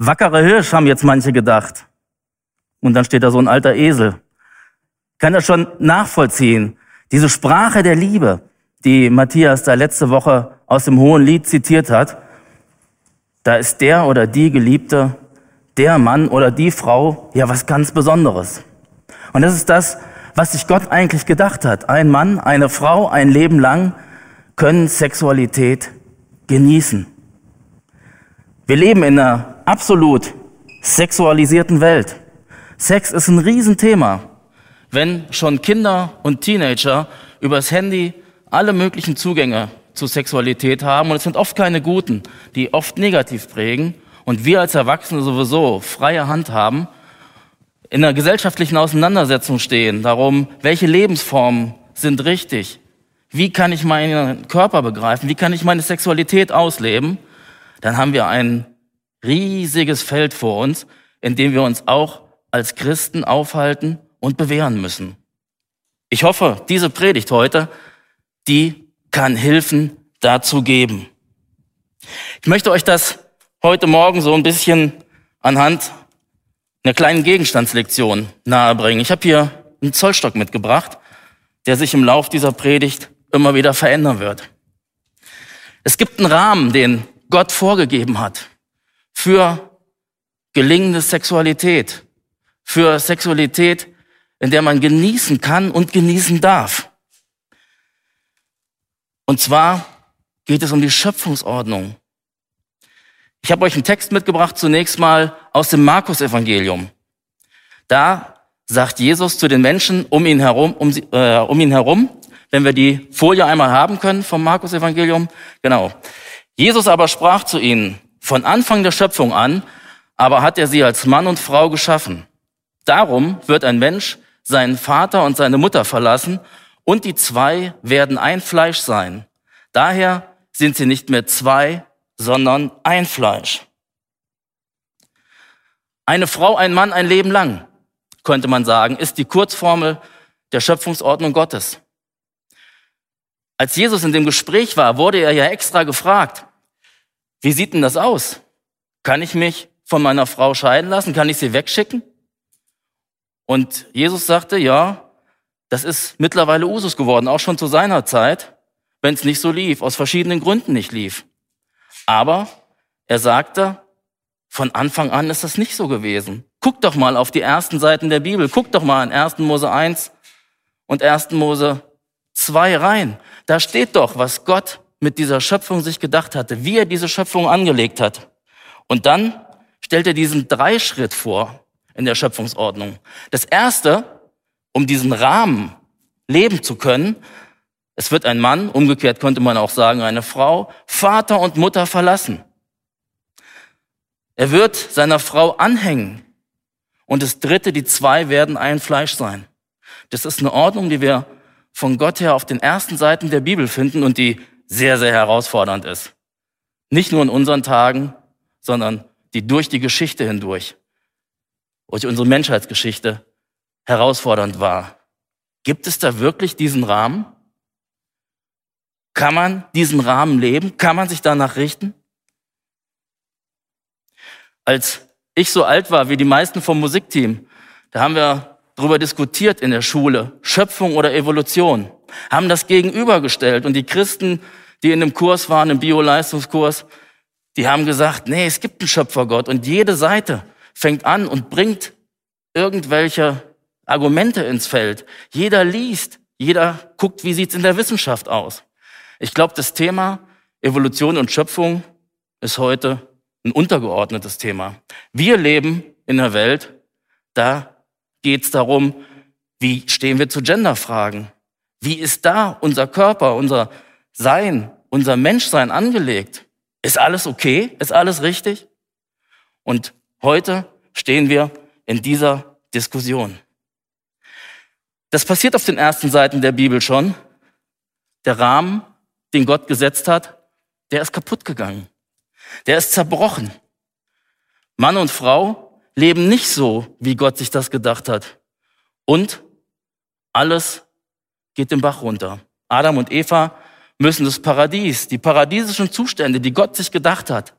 Wackere Hirsch haben jetzt manche gedacht. Und dann steht da so ein alter Esel. Kann das schon nachvollziehen. Diese Sprache der Liebe, die Matthias da letzte Woche aus dem Hohen Lied zitiert hat, da ist der oder die Geliebte, der Mann oder die Frau ja was ganz Besonderes. Und das ist das, was sich Gott eigentlich gedacht hat. Ein Mann, eine Frau, ein Leben lang können Sexualität genießen. Wir leben in einer absolut sexualisierten Welt. Sex ist ein Riesenthema. Wenn schon Kinder und Teenager übers Handy alle möglichen Zugänge zu Sexualität haben, und es sind oft keine guten, die oft negativ prägen, und wir als Erwachsene sowieso freie Hand haben, in einer gesellschaftlichen Auseinandersetzung stehen, darum, welche Lebensformen sind richtig, wie kann ich meinen Körper begreifen, wie kann ich meine Sexualität ausleben, dann haben wir ein riesiges Feld vor uns, in dem wir uns auch als Christen aufhalten und bewähren müssen. Ich hoffe, diese Predigt heute, die kann Hilfen dazu geben. Ich möchte euch das heute Morgen so ein bisschen anhand einer kleinen Gegenstandslektion nahebringen. Ich habe hier einen Zollstock mitgebracht, der sich im Lauf dieser Predigt immer wieder verändern wird. Es gibt einen Rahmen, den Gott vorgegeben hat für gelingende Sexualität, für Sexualität, in der man genießen kann und genießen darf. Und zwar geht es um die Schöpfungsordnung. Ich habe euch einen Text mitgebracht, zunächst mal aus dem Markus-Evangelium. Da sagt Jesus zu den Menschen um ihn herum, um, äh, um ihn herum, wenn wir die Folie einmal haben können vom Markus-Evangelium. Genau. Jesus aber sprach zu ihnen, von Anfang der Schöpfung an, aber hat er sie als Mann und Frau geschaffen. Darum wird ein Mensch seinen Vater und seine Mutter verlassen und die zwei werden ein Fleisch sein. Daher sind sie nicht mehr zwei, sondern ein Fleisch. Eine Frau, ein Mann, ein Leben lang, könnte man sagen, ist die Kurzformel der Schöpfungsordnung Gottes. Als Jesus in dem Gespräch war, wurde er ja extra gefragt, wie sieht denn das aus? Kann ich mich von meiner Frau scheiden lassen? Kann ich sie wegschicken? Und Jesus sagte, ja, das ist mittlerweile Usus geworden, auch schon zu seiner Zeit, wenn es nicht so lief, aus verschiedenen Gründen nicht lief. Aber er sagte, von Anfang an ist das nicht so gewesen. Guck doch mal auf die ersten Seiten der Bibel, guck doch mal in 1. Mose 1 und 1. Mose 2 rein. Da steht doch, was Gott mit dieser Schöpfung sich gedacht hatte, wie er diese Schöpfung angelegt hat. Und dann stellt er diesen Dreischritt vor in der Schöpfungsordnung. Das erste, um diesen Rahmen leben zu können, es wird ein Mann, umgekehrt könnte man auch sagen, eine Frau, Vater und Mutter verlassen. Er wird seiner Frau anhängen. Und das dritte, die zwei werden ein Fleisch sein. Das ist eine Ordnung, die wir von Gott her auf den ersten Seiten der Bibel finden und die sehr, sehr herausfordernd ist. Nicht nur in unseren Tagen, sondern die durch die Geschichte hindurch, durch unsere Menschheitsgeschichte herausfordernd war. Gibt es da wirklich diesen Rahmen? Kann man diesen Rahmen leben? Kann man sich danach richten? Als ich so alt war wie die meisten vom Musikteam, da haben wir darüber diskutiert in der Schule, Schöpfung oder Evolution, haben das gegenübergestellt und die Christen die in dem Kurs waren, im Bio-Leistungskurs, die haben gesagt, nee, es gibt einen Schöpfergott und jede Seite fängt an und bringt irgendwelche Argumente ins Feld. Jeder liest, jeder guckt, wie sieht's in der Wissenschaft aus. Ich glaube, das Thema Evolution und Schöpfung ist heute ein untergeordnetes Thema. Wir leben in einer Welt, da geht's darum, wie stehen wir zu Genderfragen? Wie ist da unser Körper, unser sein, unser Menschsein angelegt? Ist alles okay? Ist alles richtig? Und heute stehen wir in dieser Diskussion. Das passiert auf den ersten Seiten der Bibel schon. Der Rahmen, den Gott gesetzt hat, der ist kaputt gegangen. Der ist zerbrochen. Mann und Frau leben nicht so, wie Gott sich das gedacht hat. Und alles geht den Bach runter. Adam und Eva müssen das Paradies, die paradiesischen Zustände, die Gott sich gedacht hat,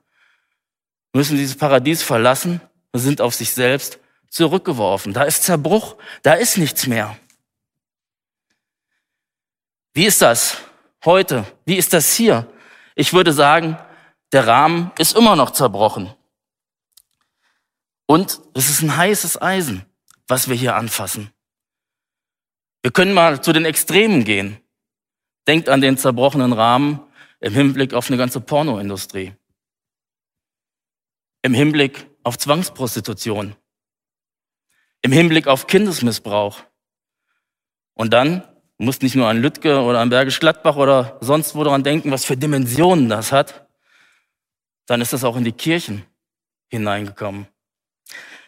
müssen dieses Paradies verlassen und sind auf sich selbst zurückgeworfen. Da ist Zerbruch, da ist nichts mehr. Wie ist das heute? Wie ist das hier? Ich würde sagen, der Rahmen ist immer noch zerbrochen. Und es ist ein heißes Eisen, was wir hier anfassen. Wir können mal zu den Extremen gehen. Denkt an den zerbrochenen Rahmen im Hinblick auf eine ganze Pornoindustrie. Im Hinblick auf Zwangsprostitution. Im Hinblick auf Kindesmissbrauch. Und dann muss nicht nur an Lüttke oder an Bergisch Gladbach oder sonst wo daran denken, was für Dimensionen das hat. Dann ist das auch in die Kirchen hineingekommen.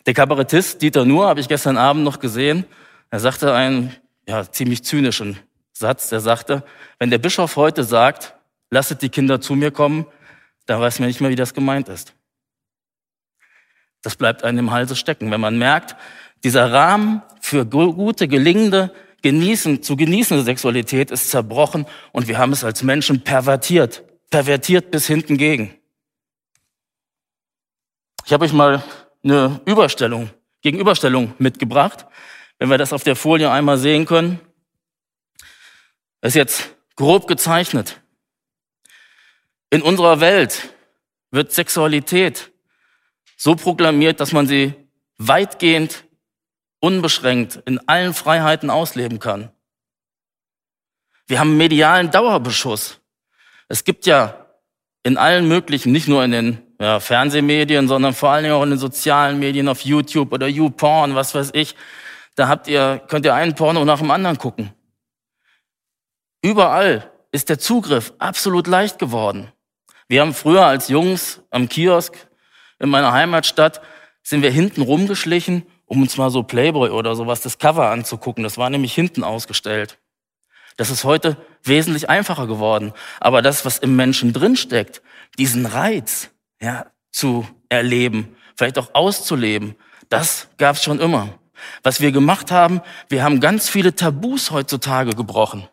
Der Kabarettist Dieter Nuhr habe ich gestern Abend noch gesehen. Er sagte einen ja, ziemlich zynischen Satz. Er sagte, wenn der Bischof heute sagt, lasset die Kinder zu mir kommen, dann weiß man nicht mehr, wie das gemeint ist. Das bleibt einem im Halse stecken, wenn man merkt, dieser Rahmen für gute, gelingende, genießen, zu genießende Sexualität ist zerbrochen und wir haben es als Menschen pervertiert, pervertiert bis hinten gegen. Ich habe euch mal eine Überstellung, Gegenüberstellung mitgebracht. Wenn wir das auf der Folie einmal sehen können. Das ist jetzt grob gezeichnet. In unserer Welt wird Sexualität so proklamiert, dass man sie weitgehend unbeschränkt in allen Freiheiten ausleben kann. Wir haben medialen Dauerbeschuss. Es gibt ja in allen möglichen, nicht nur in den ja, Fernsehmedien, sondern vor allen Dingen auch in den sozialen Medien, auf YouTube oder YouPorn, was weiß ich. Da habt ihr, könnt ihr einen Porno nach dem anderen gucken. Überall ist der Zugriff absolut leicht geworden. Wir haben früher als Jungs am Kiosk in meiner Heimatstadt sind wir hinten rumgeschlichen, um uns mal so Playboy oder sowas, das Cover anzugucken. Das war nämlich hinten ausgestellt. Das ist heute wesentlich einfacher geworden. Aber das, was im Menschen drinsteckt, diesen Reiz, ja, zu erleben, vielleicht auch auszuleben, das gab's schon immer. Was wir gemacht haben, wir haben ganz viele Tabus heutzutage gebrochen.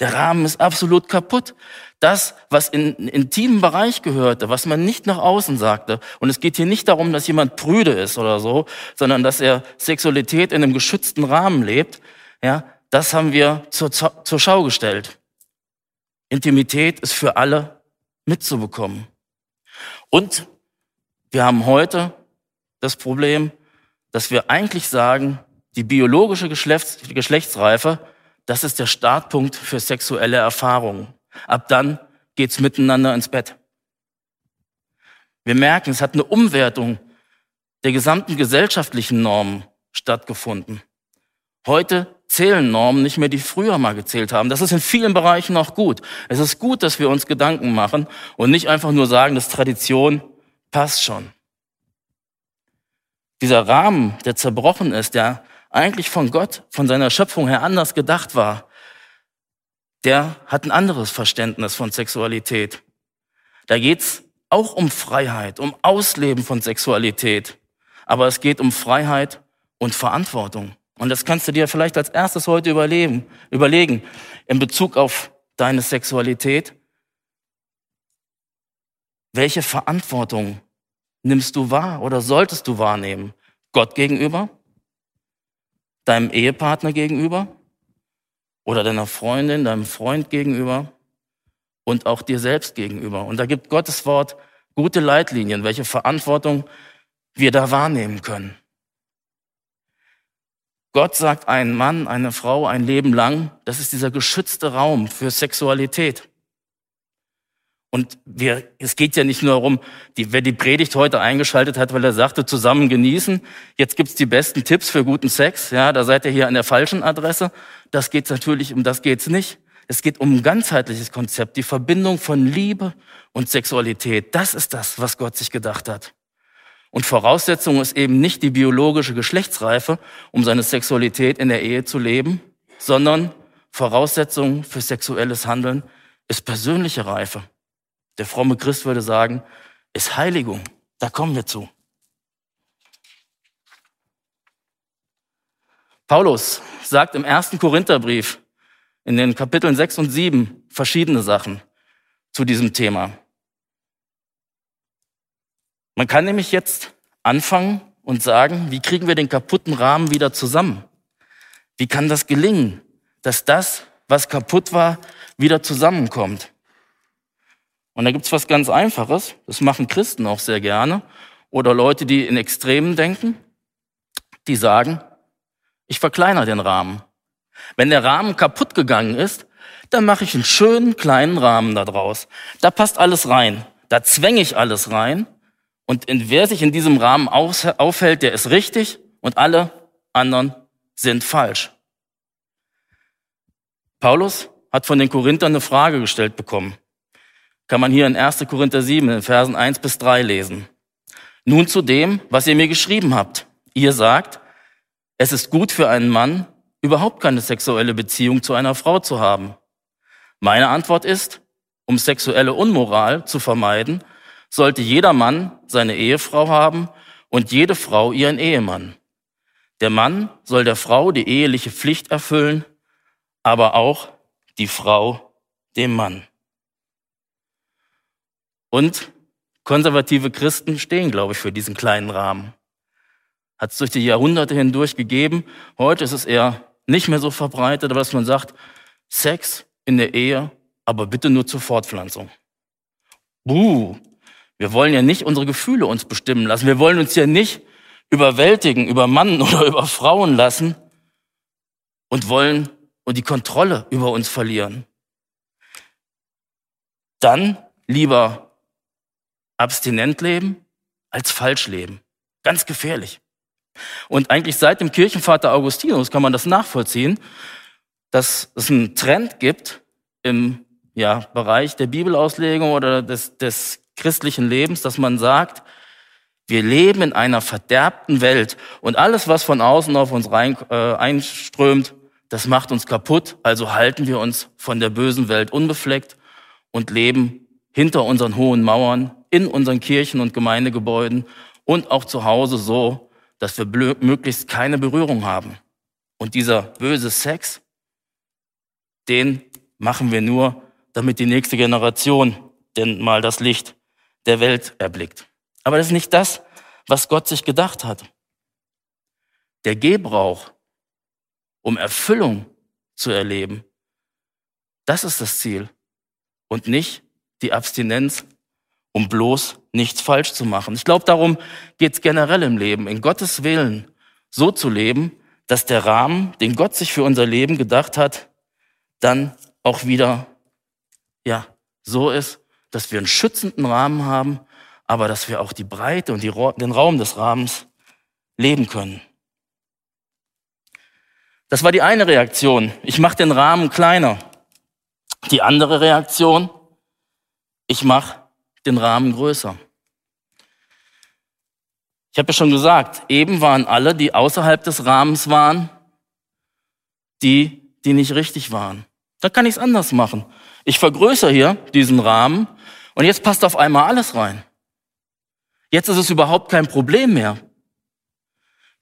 Der Rahmen ist absolut kaputt. Das, was in intimen Bereich gehörte, was man nicht nach außen sagte. Und es geht hier nicht darum, dass jemand prüde ist oder so, sondern dass er Sexualität in einem geschützten Rahmen lebt. Ja, das haben wir zur, zur Schau gestellt. Intimität ist für alle mitzubekommen. Und wir haben heute das Problem, dass wir eigentlich sagen, die biologische Geschlechts Geschlechtsreife das ist der Startpunkt für sexuelle Erfahrungen. Ab dann geht's miteinander ins Bett. Wir merken, es hat eine Umwertung der gesamten gesellschaftlichen Normen stattgefunden. Heute zählen Normen nicht mehr, die früher mal gezählt haben. Das ist in vielen Bereichen auch gut. Es ist gut, dass wir uns Gedanken machen und nicht einfach nur sagen, dass Tradition passt schon. Dieser Rahmen, der zerbrochen ist, der eigentlich von Gott, von seiner Schöpfung her anders gedacht war, der hat ein anderes Verständnis von Sexualität. Da geht's auch um Freiheit, um Ausleben von Sexualität. Aber es geht um Freiheit und Verantwortung. Und das kannst du dir vielleicht als erstes heute überlegen, überlegen in Bezug auf deine Sexualität. Welche Verantwortung nimmst du wahr oder solltest du wahrnehmen? Gott gegenüber? Deinem Ehepartner gegenüber oder deiner Freundin, deinem Freund gegenüber und auch dir selbst gegenüber. Und da gibt Gottes Wort gute Leitlinien, welche Verantwortung wir da wahrnehmen können. Gott sagt einen Mann, eine Frau ein Leben lang, das ist dieser geschützte Raum für Sexualität. Und wir, es geht ja nicht nur darum, die, wer die Predigt heute eingeschaltet hat, weil er sagte, zusammen genießen. Jetzt gibt's die besten Tipps für guten Sex. Ja, da seid ihr hier an der falschen Adresse. Das geht's natürlich, um das geht's nicht. Es geht um ein ganzheitliches Konzept, die Verbindung von Liebe und Sexualität. Das ist das, was Gott sich gedacht hat. Und Voraussetzung ist eben nicht die biologische Geschlechtsreife, um seine Sexualität in der Ehe zu leben, sondern Voraussetzung für sexuelles Handeln ist persönliche Reife. Der fromme Christ würde sagen, ist Heiligung. Da kommen wir zu. Paulus sagt im ersten Korintherbrief in den Kapiteln 6 und 7 verschiedene Sachen zu diesem Thema. Man kann nämlich jetzt anfangen und sagen, wie kriegen wir den kaputten Rahmen wieder zusammen? Wie kann das gelingen, dass das, was kaputt war, wieder zusammenkommt? Und da gibt's was ganz Einfaches, das machen Christen auch sehr gerne, oder Leute, die in Extremen denken, die sagen, ich verkleinere den Rahmen. Wenn der Rahmen kaputt gegangen ist, dann mache ich einen schönen kleinen Rahmen da draus. Da passt alles rein. Da zwänge ich alles rein. Und wer sich in diesem Rahmen aufhält, der ist richtig und alle anderen sind falsch. Paulus hat von den Korinthern eine Frage gestellt bekommen. Kann man hier in 1. Korinther 7 in Versen 1 bis 3 lesen. Nun zu dem, was ihr mir geschrieben habt. Ihr sagt, es ist gut für einen Mann, überhaupt keine sexuelle Beziehung zu einer Frau zu haben. Meine Antwort ist, um sexuelle Unmoral zu vermeiden, sollte jeder Mann seine Ehefrau haben und jede Frau ihren Ehemann. Der Mann soll der Frau die eheliche Pflicht erfüllen, aber auch die Frau dem Mann. Und konservative Christen stehen, glaube ich, für diesen kleinen Rahmen hat es durch die Jahrhunderte hindurch gegeben. Heute ist es eher nicht mehr so verbreitet, aber dass man sagt, Sex in der Ehe, aber bitte nur zur Fortpflanzung. Buh, wir wollen ja nicht unsere Gefühle uns bestimmen lassen. Wir wollen uns ja nicht überwältigen über Mann oder über Frauen lassen und wollen und die Kontrolle über uns verlieren. Dann lieber abstinent leben als falsch leben. Ganz gefährlich. Und eigentlich seit dem Kirchenvater Augustinus kann man das nachvollziehen, dass es einen Trend gibt im ja, Bereich der Bibelauslegung oder des, des christlichen Lebens, dass man sagt, wir leben in einer verderbten Welt und alles, was von außen auf uns rein, äh, einströmt, das macht uns kaputt. Also halten wir uns von der bösen Welt unbefleckt und leben hinter unseren hohen Mauern, in unseren Kirchen und Gemeindegebäuden und auch zu Hause so, dass wir möglichst keine Berührung haben. Und dieser böse Sex, den machen wir nur, damit die nächste Generation denn mal das Licht der Welt erblickt. Aber das ist nicht das, was Gott sich gedacht hat. Der Gebrauch, um Erfüllung zu erleben, das ist das Ziel und nicht die Abstinenz um bloß nichts falsch zu machen. Ich glaube, darum geht es generell im Leben, in Gottes Willen so zu leben, dass der Rahmen, den Gott sich für unser Leben gedacht hat, dann auch wieder ja so ist, dass wir einen schützenden Rahmen haben, aber dass wir auch die Breite und die, den Raum des Rahmens leben können. Das war die eine Reaktion. Ich mache den Rahmen kleiner. Die andere Reaktion, ich mache den Rahmen größer. Ich habe ja schon gesagt, eben waren alle, die außerhalb des Rahmens waren, die, die nicht richtig waren. Da kann ich es anders machen. Ich vergrößere hier diesen Rahmen und jetzt passt auf einmal alles rein. Jetzt ist es überhaupt kein Problem mehr.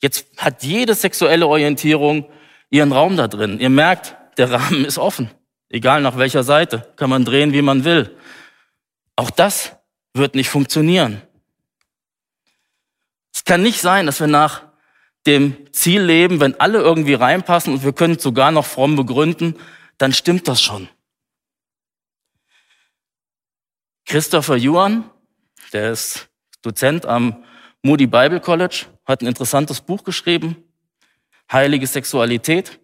Jetzt hat jede sexuelle Orientierung ihren Raum da drin. Ihr merkt, der Rahmen ist offen. Egal nach welcher Seite. Kann man drehen, wie man will. Auch das wird nicht funktionieren. Es kann nicht sein, dass wir nach dem Ziel leben, wenn alle irgendwie reinpassen und wir können sogar noch fromm begründen, dann stimmt das schon. Christopher Yuan, der ist Dozent am Moody Bible College, hat ein interessantes Buch geschrieben, Heilige Sexualität.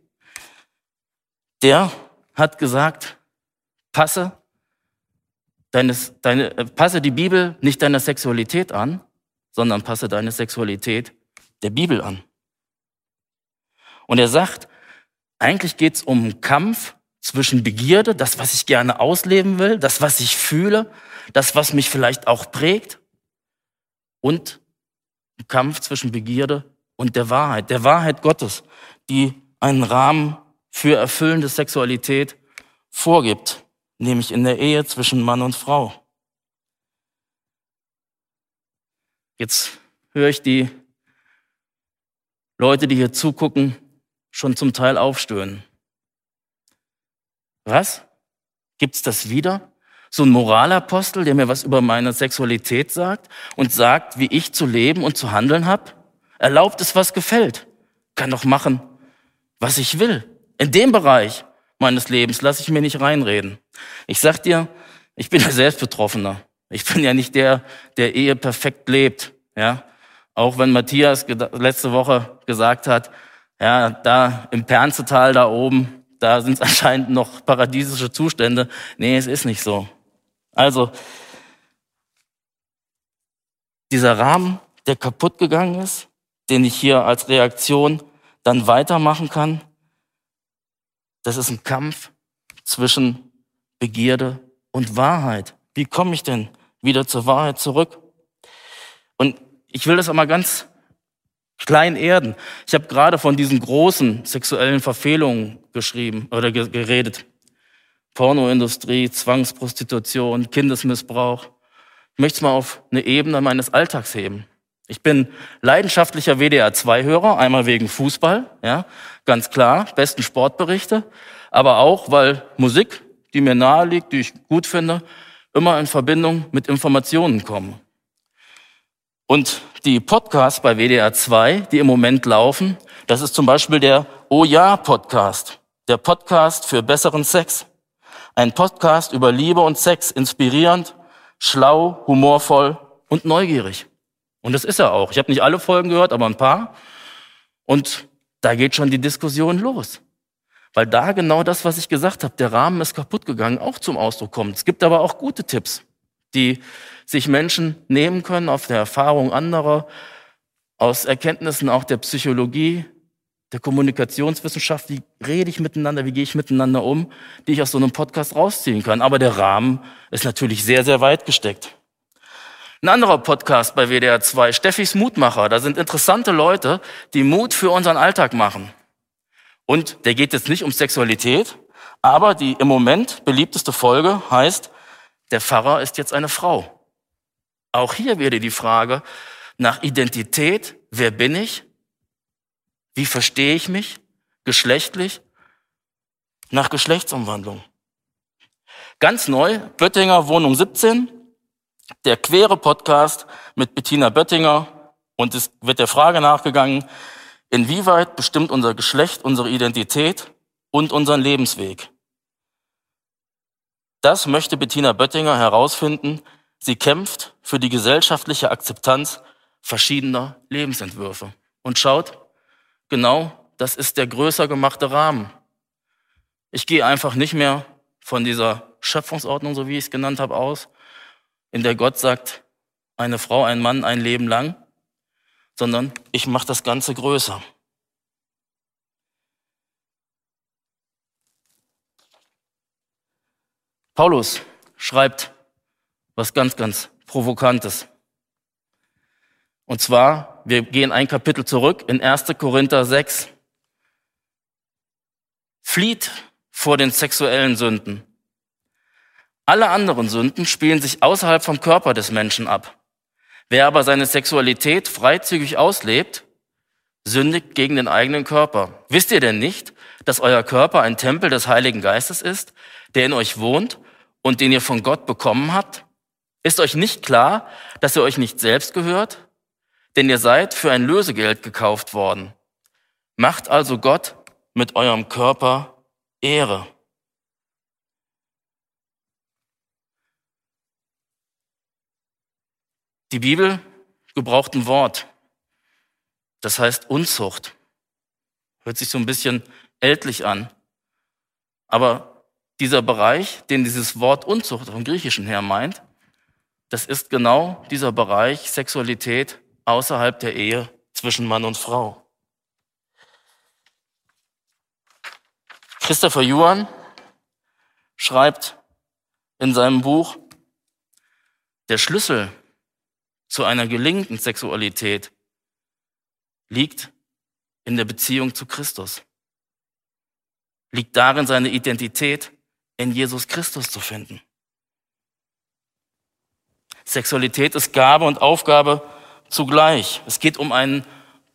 Der hat gesagt, passe deines, deine, äh, passe die Bibel nicht deiner Sexualität an, sondern passe deine Sexualität der Bibel an. Und er sagt, eigentlich geht es um einen Kampf zwischen Begierde, das, was ich gerne ausleben will, das, was ich fühle, das, was mich vielleicht auch prägt, und ein Kampf zwischen Begierde und der Wahrheit, der Wahrheit Gottes, die einen Rahmen für erfüllende Sexualität vorgibt, nämlich in der Ehe zwischen Mann und Frau. Jetzt höre ich die Leute, die hier zugucken, schon zum Teil aufstöhnen. Was? Gibt's das wieder? So ein Moralapostel, der mir was über meine Sexualität sagt und sagt, wie ich zu leben und zu handeln habe? Erlaubt es, was gefällt. Kann doch machen, was ich will. In dem Bereich meines Lebens lasse ich mir nicht reinreden. Ich sag dir, ich bin ja selbst Betroffener. Ich bin ja nicht der, der Ehe perfekt lebt. Ja, auch wenn Matthias letzte Woche gesagt hat, ja, da im Pernzetal da oben, da sind es anscheinend noch paradiesische Zustände. Nee, es ist nicht so. Also, dieser Rahmen, der kaputt gegangen ist, den ich hier als Reaktion dann weitermachen kann, das ist ein Kampf zwischen Begierde und Wahrheit. Wie komme ich denn wieder zur Wahrheit zurück? Und ich will das einmal ganz klein erden. Ich habe gerade von diesen großen sexuellen Verfehlungen geschrieben oder geredet. Pornoindustrie, Zwangsprostitution, Kindesmissbrauch. Ich möchte es mal auf eine Ebene meines Alltags heben. Ich bin leidenschaftlicher WDR2-Hörer, einmal wegen Fußball, ja, ganz klar, besten Sportberichte, aber auch, weil Musik, die mir nahe liegt, die ich gut finde, immer in Verbindung mit Informationen kommen. Und die Podcasts bei WDR 2, die im Moment laufen, das ist zum Beispiel der Oh ja Podcast, der Podcast für besseren Sex. Ein Podcast über Liebe und Sex, inspirierend, schlau, humorvoll und neugierig. Und das ist er auch. Ich habe nicht alle Folgen gehört, aber ein paar. Und da geht schon die Diskussion los. Weil da genau das, was ich gesagt habe, der Rahmen ist kaputt gegangen, auch zum Ausdruck kommt. Es gibt aber auch gute Tipps, die sich Menschen nehmen können auf der Erfahrung anderer, aus Erkenntnissen auch der Psychologie, der Kommunikationswissenschaft, wie rede ich miteinander, wie gehe ich miteinander um, die ich aus so einem Podcast rausziehen kann. Aber der Rahmen ist natürlich sehr, sehr weit gesteckt. Ein anderer Podcast bei WDR 2, Steffis Mutmacher. Da sind interessante Leute, die Mut für unseren Alltag machen. Und der geht jetzt nicht um Sexualität, aber die im Moment beliebteste Folge heißt, der Pfarrer ist jetzt eine Frau. Auch hier wieder die Frage nach Identität. Wer bin ich? Wie verstehe ich mich? Geschlechtlich? Nach Geschlechtsumwandlung. Ganz neu, Böttinger Wohnung 17, der quere Podcast mit Bettina Böttinger und es wird der Frage nachgegangen, inwieweit bestimmt unser Geschlecht unsere Identität und unseren Lebensweg. Das möchte Bettina Böttinger herausfinden, Sie kämpft für die gesellschaftliche Akzeptanz verschiedener Lebensentwürfe. Und schaut, genau das ist der größer gemachte Rahmen. Ich gehe einfach nicht mehr von dieser Schöpfungsordnung, so wie ich es genannt habe, aus, in der Gott sagt, eine Frau, ein Mann, ein Leben lang, sondern ich mache das Ganze größer. Paulus schreibt was ganz, ganz Provokantes. Und zwar, wir gehen ein Kapitel zurück in 1. Korinther 6. Flieht vor den sexuellen Sünden. Alle anderen Sünden spielen sich außerhalb vom Körper des Menschen ab. Wer aber seine Sexualität freizügig auslebt, sündigt gegen den eigenen Körper. Wisst ihr denn nicht, dass euer Körper ein Tempel des Heiligen Geistes ist, der in euch wohnt und den ihr von Gott bekommen habt? Ist euch nicht klar, dass ihr euch nicht selbst gehört? Denn ihr seid für ein Lösegeld gekauft worden. Macht also Gott mit eurem Körper Ehre. Die Bibel gebraucht ein Wort. Das heißt Unzucht. Hört sich so ein bisschen ältlich an. Aber dieser Bereich, den dieses Wort Unzucht vom Griechischen her meint, das ist genau dieser Bereich Sexualität außerhalb der Ehe zwischen Mann und Frau. Christopher Yuan, schreibt in seinem Buch, der Schlüssel zu einer gelingenden Sexualität liegt in der Beziehung zu Christus. Liegt darin, seine Identität in Jesus Christus zu finden. Sexualität ist Gabe und Aufgabe zugleich. Es geht um einen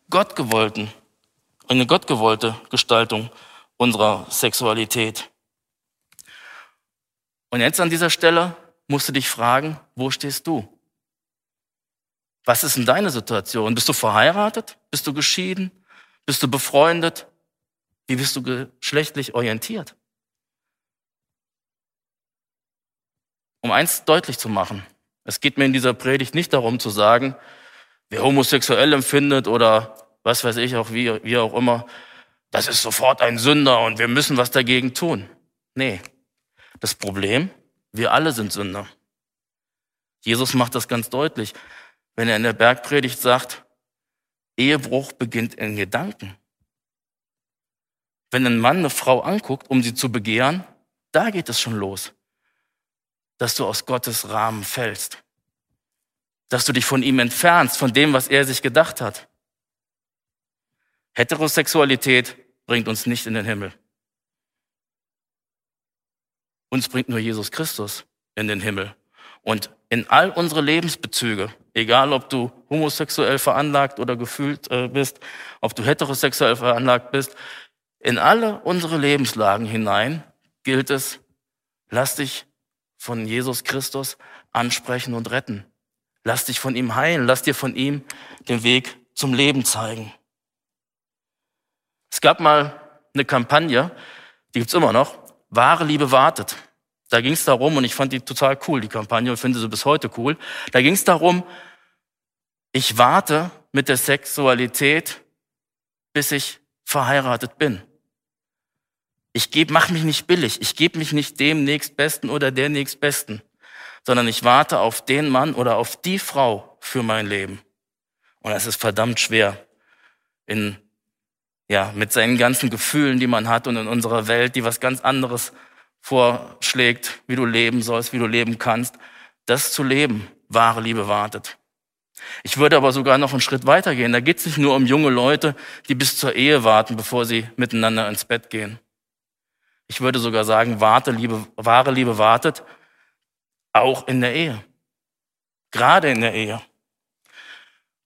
gottgewollten, eine gottgewollte Gestaltung unserer Sexualität. Und jetzt an dieser Stelle musst du dich fragen, wo stehst du? Was ist denn deine Situation? Bist du verheiratet? Bist du geschieden? Bist du befreundet? Wie bist du geschlechtlich orientiert? Um eins deutlich zu machen, es geht mir in dieser Predigt nicht darum zu sagen, wer homosexuell empfindet oder was weiß ich auch, wie, wie auch immer, das ist sofort ein Sünder und wir müssen was dagegen tun. Nee, das Problem, wir alle sind Sünder. Jesus macht das ganz deutlich, wenn er in der Bergpredigt sagt, Ehebruch beginnt in Gedanken. Wenn ein Mann eine Frau anguckt, um sie zu begehren, da geht es schon los, dass du aus Gottes Rahmen fällst, dass du dich von ihm entfernst, von dem, was er sich gedacht hat. Heterosexualität bringt uns nicht in den Himmel. Uns bringt nur Jesus Christus in den Himmel. Und in all unsere Lebensbezüge, egal ob du homosexuell veranlagt oder gefühlt äh, bist, ob du heterosexuell veranlagt bist, in alle unsere Lebenslagen hinein gilt es, lass dich von Jesus Christus ansprechen und retten. Lass dich von ihm heilen, lass dir von ihm den Weg zum Leben zeigen. Es gab mal eine Kampagne, die gibt's immer noch, wahre Liebe wartet. Da ging es darum, und ich fand die total cool, die Kampagne, und finde sie bis heute cool. Da ging es darum, ich warte mit der Sexualität, bis ich verheiratet bin. Ich geb, mach mich nicht billig. Ich gebe mich nicht dem nächstbesten oder der nächstbesten, sondern ich warte auf den Mann oder auf die Frau für mein Leben. Und es ist verdammt schwer, in, ja, mit seinen ganzen Gefühlen, die man hat und in unserer Welt, die was ganz anderes vorschlägt, wie du leben sollst, wie du leben kannst, das zu leben, wahre Liebe wartet. Ich würde aber sogar noch einen Schritt weiter gehen. Da geht es nicht nur um junge Leute, die bis zur Ehe warten, bevor sie miteinander ins Bett gehen. Ich würde sogar sagen, warte, Liebe, wahre Liebe wartet auch in der Ehe. Gerade in der Ehe.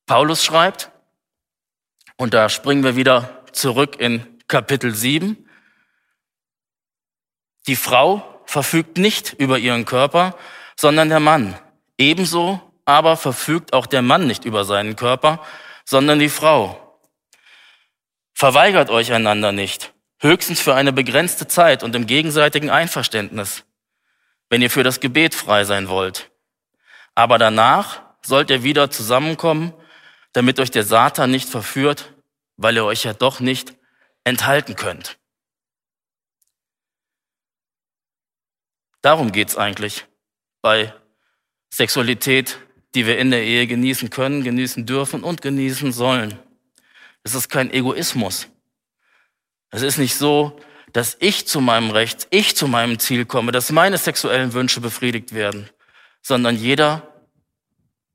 Paulus schreibt, und da springen wir wieder zurück in Kapitel 7, die Frau verfügt nicht über ihren Körper, sondern der Mann. Ebenso aber verfügt auch der Mann nicht über seinen Körper, sondern die Frau. Verweigert euch einander nicht, höchstens für eine begrenzte Zeit und im gegenseitigen Einverständnis, wenn ihr für das Gebet frei sein wollt. Aber danach sollt ihr wieder zusammenkommen, damit euch der Satan nicht verführt, weil ihr euch ja doch nicht enthalten könnt. Darum geht's eigentlich bei Sexualität, die wir in der Ehe genießen können, genießen dürfen und genießen sollen. Es ist kein Egoismus. Es ist nicht so, dass ich zu meinem Recht, ich zu meinem Ziel komme, dass meine sexuellen Wünsche befriedigt werden, sondern jeder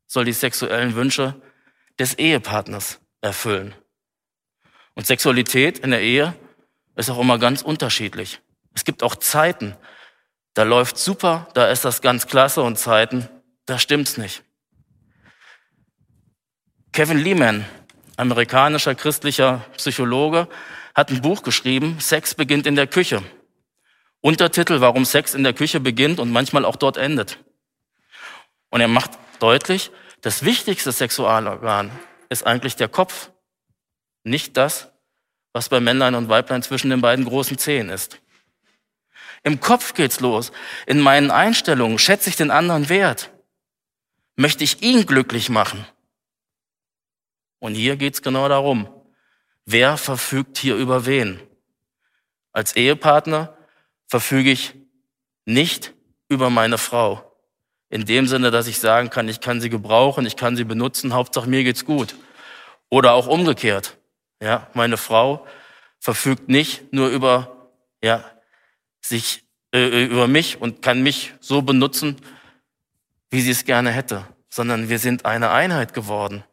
soll die sexuellen Wünsche des Ehepartners erfüllen. Und Sexualität in der Ehe ist auch immer ganz unterschiedlich. Es gibt auch Zeiten, da läuft super, da ist das ganz klasse und Zeiten, da stimmt's nicht. Kevin Lehman, amerikanischer christlicher Psychologe, hat ein Buch geschrieben, Sex beginnt in der Küche. Untertitel, warum Sex in der Küche beginnt und manchmal auch dort endet. Und er macht deutlich, das wichtigste Sexualorgan ist eigentlich der Kopf, nicht das, was bei Männlein und Weiblein zwischen den beiden großen Zehen ist. Im Kopf geht's los. In meinen Einstellungen schätze ich den anderen wert. Möchte ich ihn glücklich machen? Und hier geht's genau darum. Wer verfügt hier über wen? Als Ehepartner verfüge ich nicht über meine Frau. In dem Sinne, dass ich sagen kann, ich kann sie gebrauchen, ich kann sie benutzen, Hauptsache mir geht's gut. Oder auch umgekehrt. Ja, meine Frau verfügt nicht nur über, ja, sich äh, über mich und kann mich so benutzen, wie sie es gerne hätte, sondern wir sind eine Einheit geworden.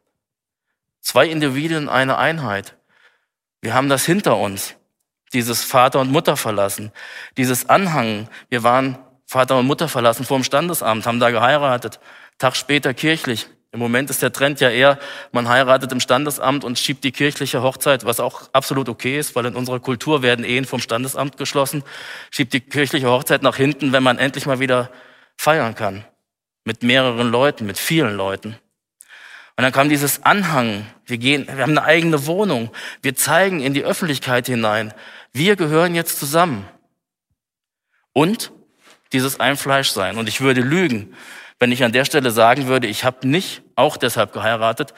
Zwei Individuen, eine Einheit. Wir haben das hinter uns, dieses Vater und Mutter verlassen, dieses Anhangen. Wir waren Vater und Mutter verlassen vor dem Standesamt, haben da geheiratet, Tag später kirchlich. Im Moment ist der Trend ja eher, man heiratet im Standesamt und schiebt die kirchliche Hochzeit, was auch absolut okay ist, weil in unserer Kultur werden Ehen vom Standesamt geschlossen, schiebt die kirchliche Hochzeit nach hinten, wenn man endlich mal wieder feiern kann. Mit mehreren Leuten, mit vielen Leuten. Und dann kam dieses Anhang. Wir gehen, wir haben eine eigene Wohnung. Wir zeigen in die Öffentlichkeit hinein. Wir gehören jetzt zusammen. Und dieses Einfleischsein. Und ich würde lügen, wenn ich an der Stelle sagen würde, ich habe nicht auch deshalb geheiratet,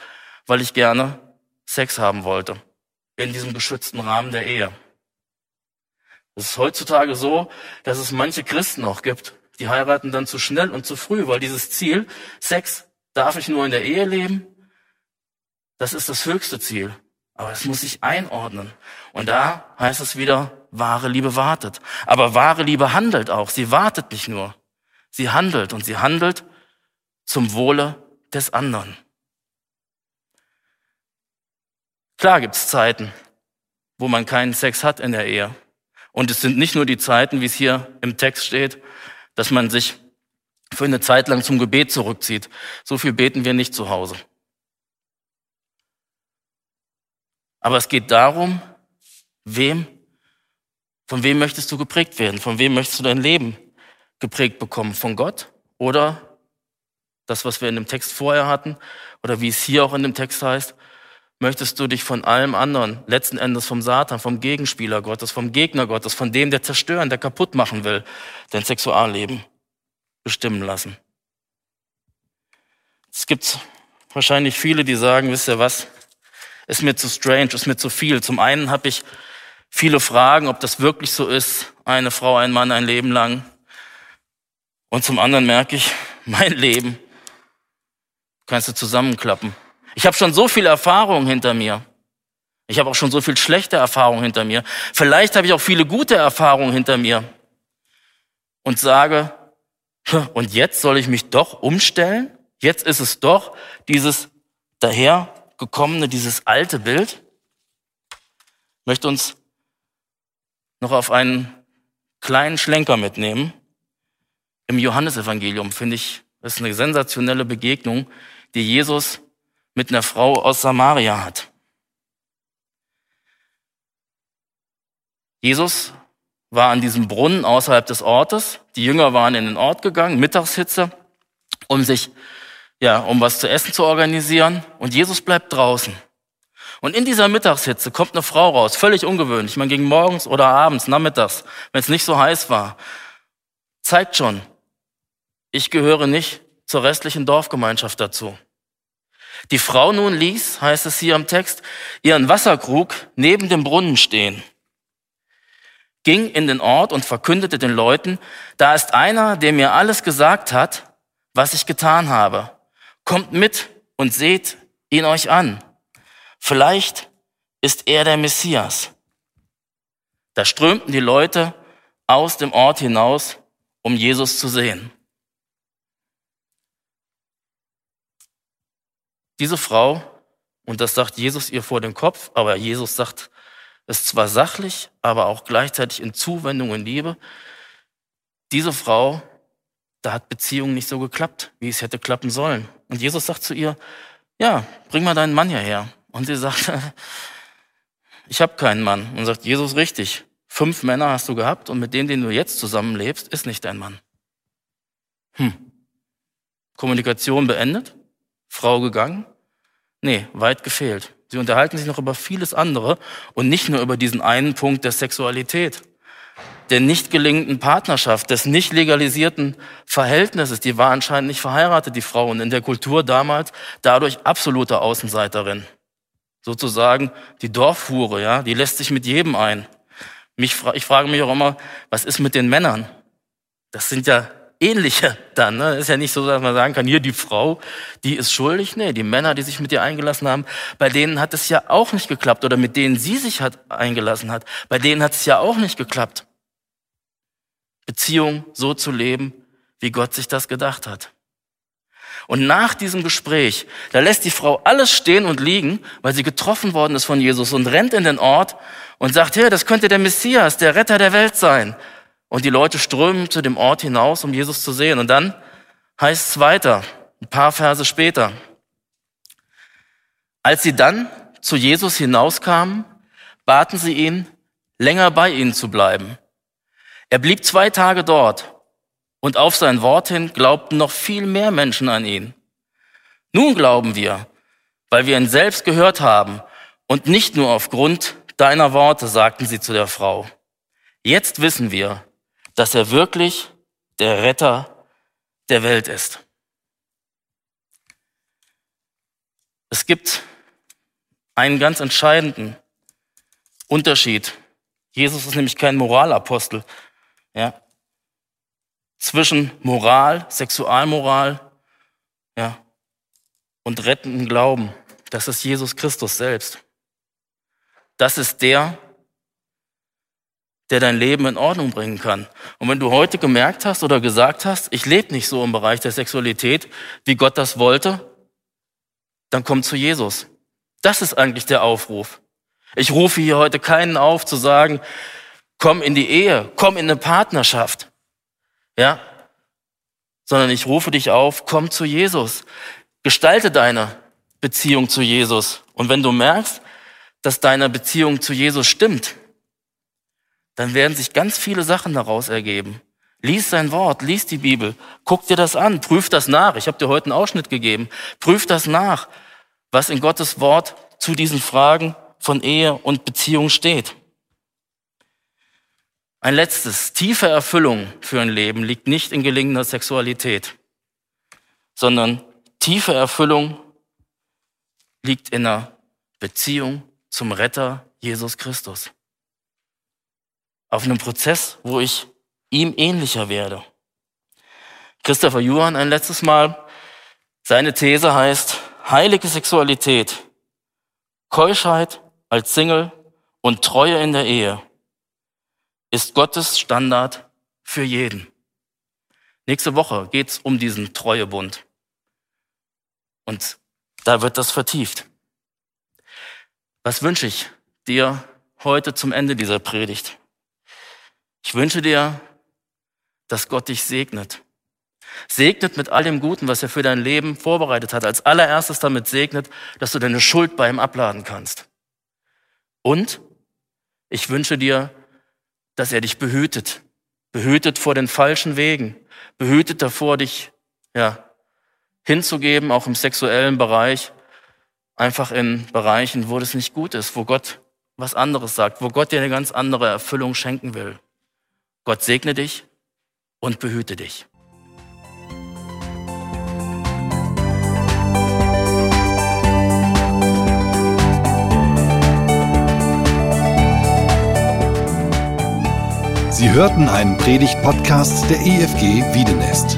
weil ich gerne Sex haben wollte in diesem geschützten Rahmen der Ehe. Es ist heutzutage so, dass es manche Christen auch gibt, die heiraten dann zu schnell und zu früh, weil dieses Ziel, Sex darf ich nur in der Ehe leben, das ist das höchste Ziel. Aber es muss sich einordnen. Und da heißt es wieder, wahre Liebe wartet. Aber wahre Liebe handelt auch. Sie wartet nicht nur. Sie handelt und sie handelt zum Wohle des anderen. Klar gibt's Zeiten, wo man keinen Sex hat in der Ehe. Und es sind nicht nur die Zeiten, wie es hier im Text steht, dass man sich für eine Zeit lang zum Gebet zurückzieht. So viel beten wir nicht zu Hause. Aber es geht darum, wem, von wem möchtest du geprägt werden? Von wem möchtest du dein Leben geprägt bekommen? Von Gott oder das, was wir in dem Text vorher hatten, oder wie es hier auch in dem Text heißt, möchtest du dich von allem anderen, letzten Endes vom Satan, vom Gegenspieler Gottes, vom Gegner Gottes, von dem, der zerstören, der kaputt machen will, dein Sexualleben bestimmen lassen. Es gibt wahrscheinlich viele, die sagen, wisst ihr was, ist mir zu strange, ist mir zu viel. Zum einen habe ich viele Fragen, ob das wirklich so ist, eine Frau, ein Mann ein Leben lang. Und zum anderen merke ich, mein Leben kannst du zusammenklappen. Ich habe schon so viel Erfahrung hinter mir. Ich habe auch schon so viel schlechte Erfahrung hinter mir. Vielleicht habe ich auch viele gute Erfahrungen hinter mir. Und sage, und jetzt soll ich mich doch umstellen? Jetzt ist es doch dieses dahergekommene, dieses alte Bild. Ich möchte uns noch auf einen kleinen Schlenker mitnehmen. Im Johannesevangelium finde ich, das ist eine sensationelle Begegnung die Jesus mit einer Frau aus Samaria hat. Jesus war an diesem Brunnen außerhalb des Ortes. Die Jünger waren in den Ort gegangen, Mittagshitze, um sich, ja, um was zu essen zu organisieren. Und Jesus bleibt draußen. Und in dieser Mittagshitze kommt eine Frau raus, völlig ungewöhnlich. Man ging morgens oder abends, nachmittags, wenn es nicht so heiß war. Zeigt schon, ich gehöre nicht zur restlichen Dorfgemeinschaft dazu. Die Frau nun ließ, heißt es hier im Text, ihren Wasserkrug neben dem Brunnen stehen, ging in den Ort und verkündete den Leuten, da ist einer, der mir alles gesagt hat, was ich getan habe. Kommt mit und seht ihn euch an. Vielleicht ist er der Messias. Da strömten die Leute aus dem Ort hinaus, um Jesus zu sehen. Diese Frau, und das sagt Jesus ihr vor den Kopf, aber Jesus sagt es zwar sachlich, aber auch gleichzeitig in Zuwendung und Liebe, diese Frau, da hat Beziehung nicht so geklappt, wie es hätte klappen sollen. Und Jesus sagt zu ihr, ja, bring mal deinen Mann hierher. Und sie sagt, ich habe keinen Mann. Und sagt Jesus richtig, fünf Männer hast du gehabt und mit dem, den du jetzt zusammenlebst, ist nicht dein Mann. Hm. Kommunikation beendet. Frau gegangen? Nee, weit gefehlt. Sie unterhalten sich noch über vieles andere und nicht nur über diesen einen Punkt der Sexualität, der nicht gelingenden Partnerschaft, des nicht legalisierten Verhältnisses. Die war anscheinend nicht verheiratet, die Frau, und in der Kultur damals dadurch absolute Außenseiterin. Sozusagen die Dorfhure, ja, die lässt sich mit jedem ein. Mich, ich frage mich auch immer, was ist mit den Männern? Das sind ja ähnliche dann. Ne? Ist ja nicht so, dass man sagen kann, hier die Frau, die ist schuldig. Nee, die Männer, die sich mit ihr eingelassen haben, bei denen hat es ja auch nicht geklappt. Oder mit denen sie sich hat eingelassen hat, bei denen hat es ja auch nicht geklappt. Beziehung so zu leben, wie Gott sich das gedacht hat. Und nach diesem Gespräch, da lässt die Frau alles stehen und liegen, weil sie getroffen worden ist von Jesus und rennt in den Ort und sagt, ja, das könnte der Messias, der Retter der Welt sein. Und die Leute strömen zu dem Ort hinaus, um Jesus zu sehen. Und dann heißt es weiter, ein paar Verse später. Als sie dann zu Jesus hinauskamen, baten sie ihn, länger bei ihnen zu bleiben. Er blieb zwei Tage dort und auf sein Wort hin glaubten noch viel mehr Menschen an ihn. Nun glauben wir, weil wir ihn selbst gehört haben und nicht nur aufgrund deiner Worte, sagten sie zu der Frau. Jetzt wissen wir, dass er wirklich der Retter der Welt ist. Es gibt einen ganz entscheidenden Unterschied. Jesus ist nämlich kein Moralapostel. Ja, zwischen Moral, Sexualmoral ja, und rettenden Glauben. Das ist Jesus Christus selbst. Das ist der, der dein Leben in Ordnung bringen kann. Und wenn du heute gemerkt hast oder gesagt hast, ich lebe nicht so im Bereich der Sexualität, wie Gott das wollte, dann komm zu Jesus. Das ist eigentlich der Aufruf. Ich rufe hier heute keinen auf zu sagen, komm in die Ehe, komm in eine Partnerschaft ja, sondern ich rufe dich auf, komm zu Jesus. Gestalte deine Beziehung zu Jesus. Und wenn du merkst, dass deine Beziehung zu Jesus stimmt, dann werden sich ganz viele Sachen daraus ergeben. Lies sein Wort, lies die Bibel, guck dir das an, prüf das nach. Ich habe dir heute einen Ausschnitt gegeben. Prüf das nach, was in Gottes Wort zu diesen Fragen von Ehe und Beziehung steht. Ein letztes, tiefe Erfüllung für ein Leben liegt nicht in gelingender Sexualität, sondern tiefe Erfüllung liegt in einer Beziehung zum Retter Jesus Christus. Auf einem Prozess, wo ich ihm ähnlicher werde. Christopher Johann ein letztes Mal, seine These heißt, heilige Sexualität, Keuschheit als Single und Treue in der Ehe ist Gottes Standard für jeden. Nächste Woche geht's um diesen Treuebund. Und da wird das vertieft. Was wünsche ich dir heute zum Ende dieser Predigt? Ich wünsche dir, dass Gott dich segnet. Segnet mit all dem Guten, was er für dein Leben vorbereitet hat. Als allererstes damit segnet, dass du deine Schuld bei ihm abladen kannst. Und ich wünsche dir, dass er dich behütet. Behütet vor den falschen Wegen. Behütet davor, dich, ja, hinzugeben, auch im sexuellen Bereich. Einfach in Bereichen, wo das nicht gut ist, wo Gott was anderes sagt, wo Gott dir eine ganz andere Erfüllung schenken will. Gott segne dich und behüte dich. Sie hörten einen Predigt-Podcast der EFG Wiedenest.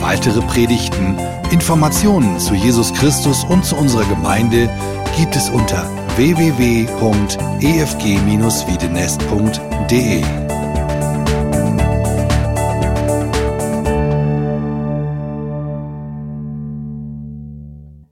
Weitere Predigten, Informationen zu Jesus Christus und zu unserer Gemeinde gibt es unter www.efg-wiedenest.de.